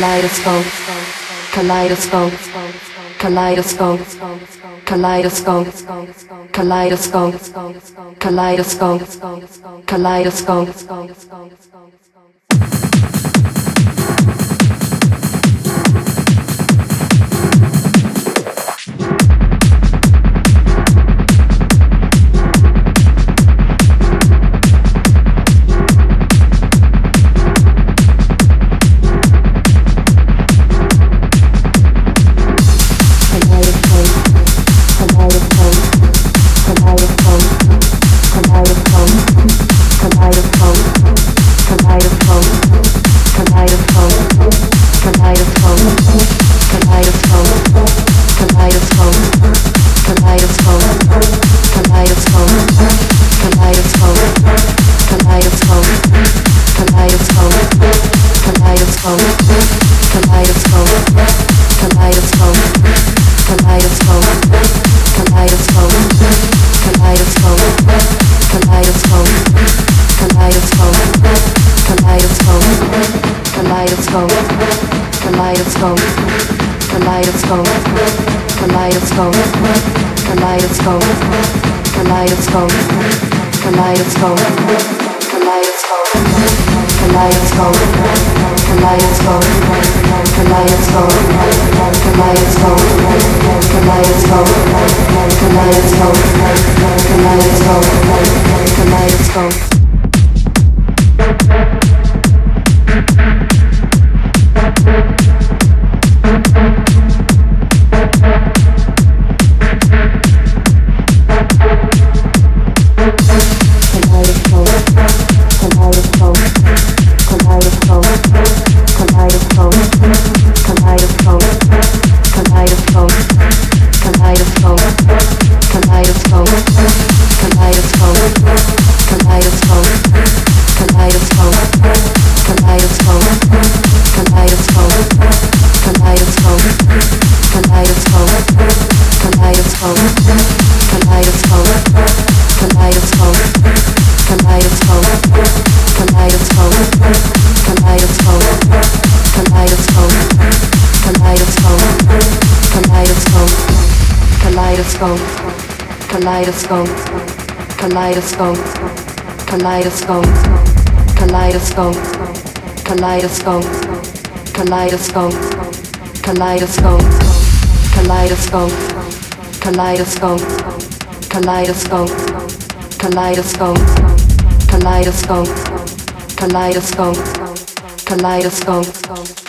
kaleidoscope, kaleidoscope, kaleidoscope, kaleidoscope, kaleidoscope, kaleidoscope, kaleidoscope. Kaleidoscope, kaleidoscope, kaleidoscope, kaleidoscope, kaleidoscope, kaleidoscope, kaleidoscope, kaleidoscope, kaleidoscope, kaleidoscope, kaleidoscope, kaleidoscope, kaleidoscope. Kaleidoscope, kaleidoscope, kaleidoscope.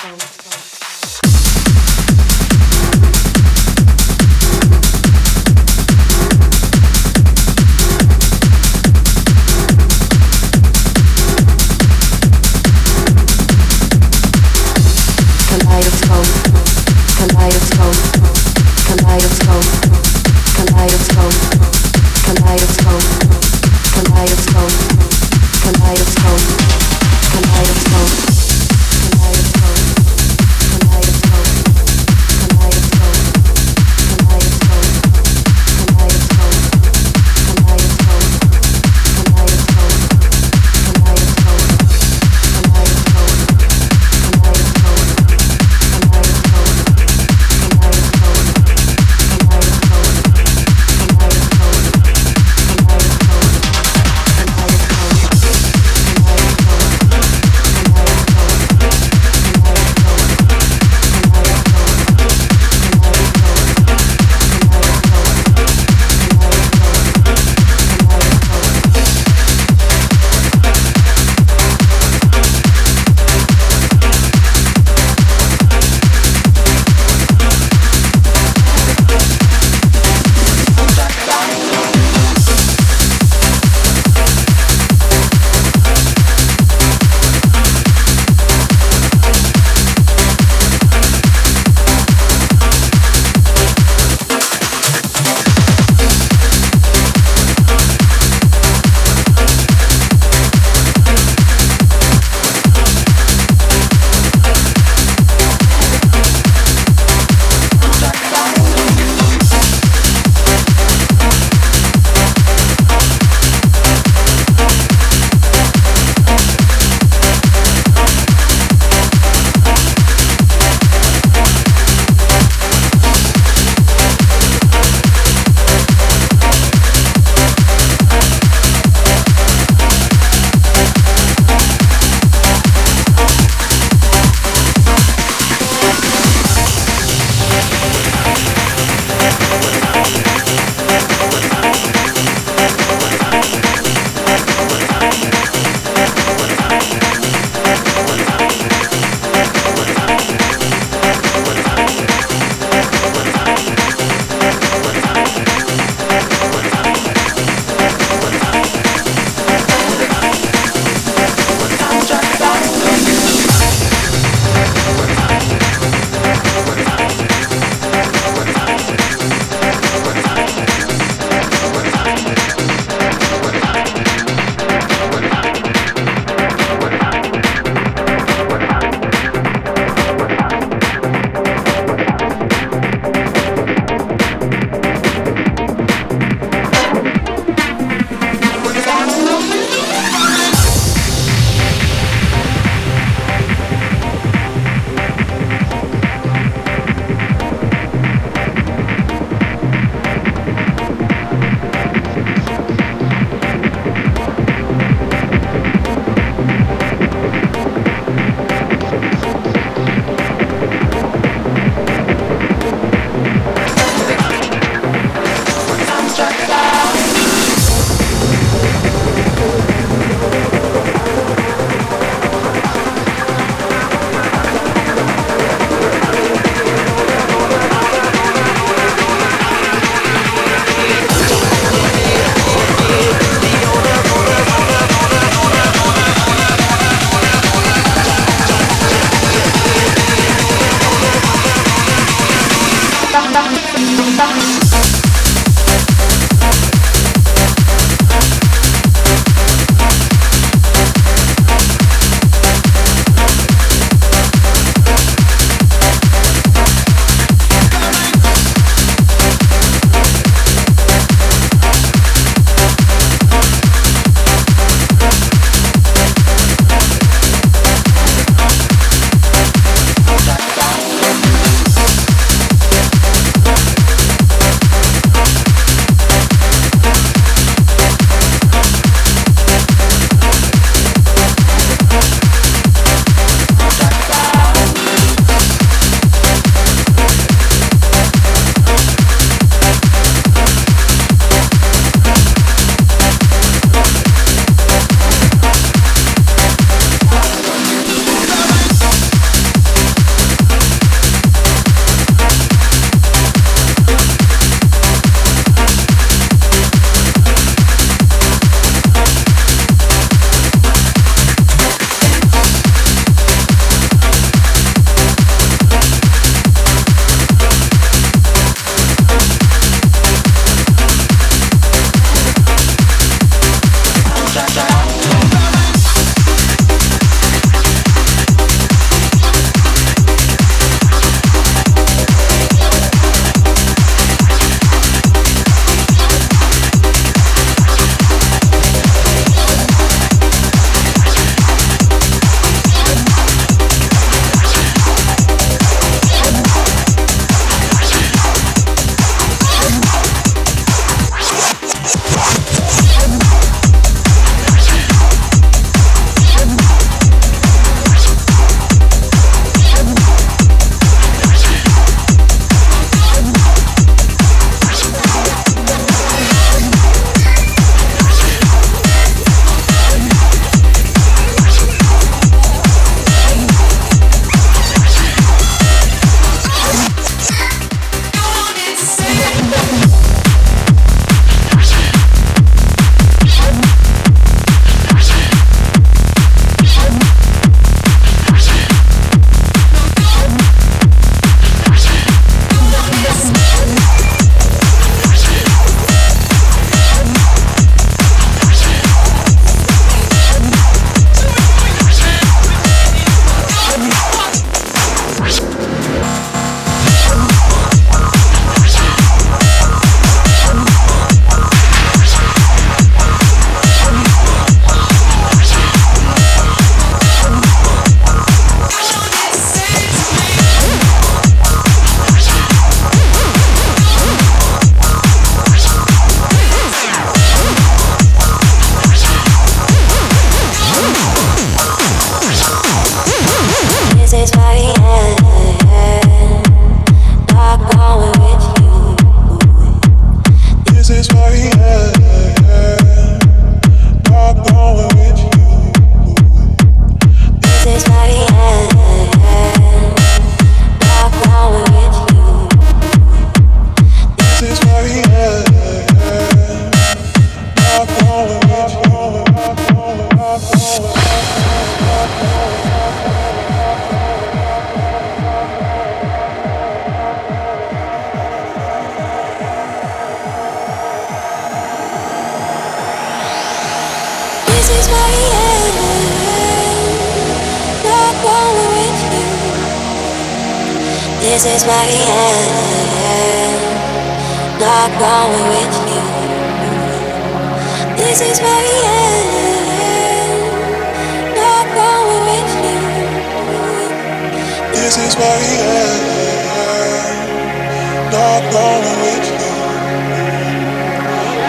back where I reached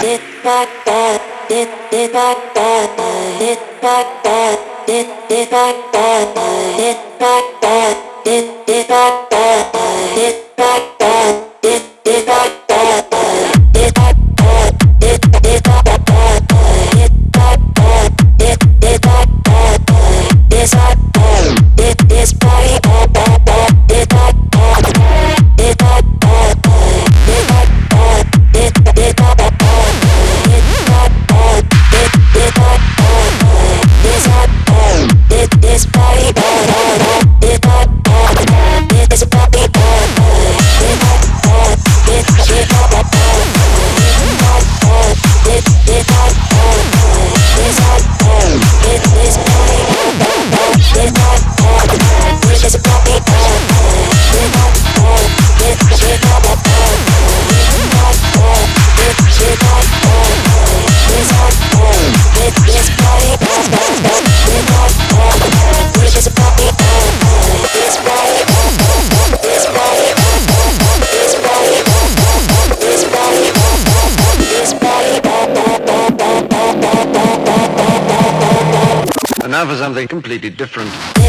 Dip back that, dip, dip back that, dip back that, dip, dip back that, dip back that, dip, dip back completely different.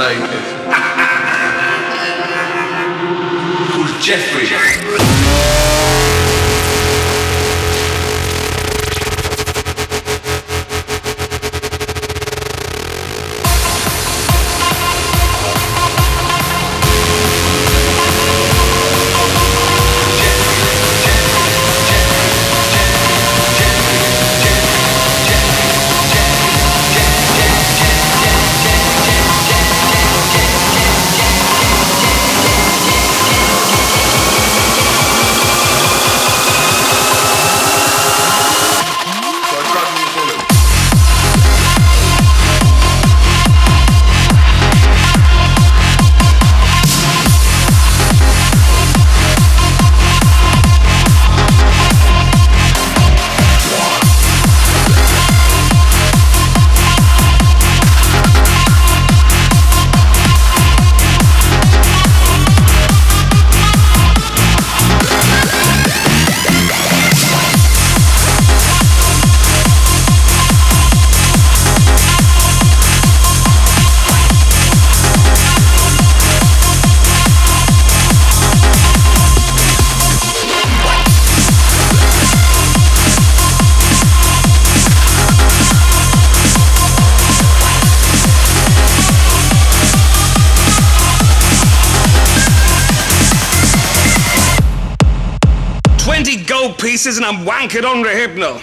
like I'm wanking under hypno.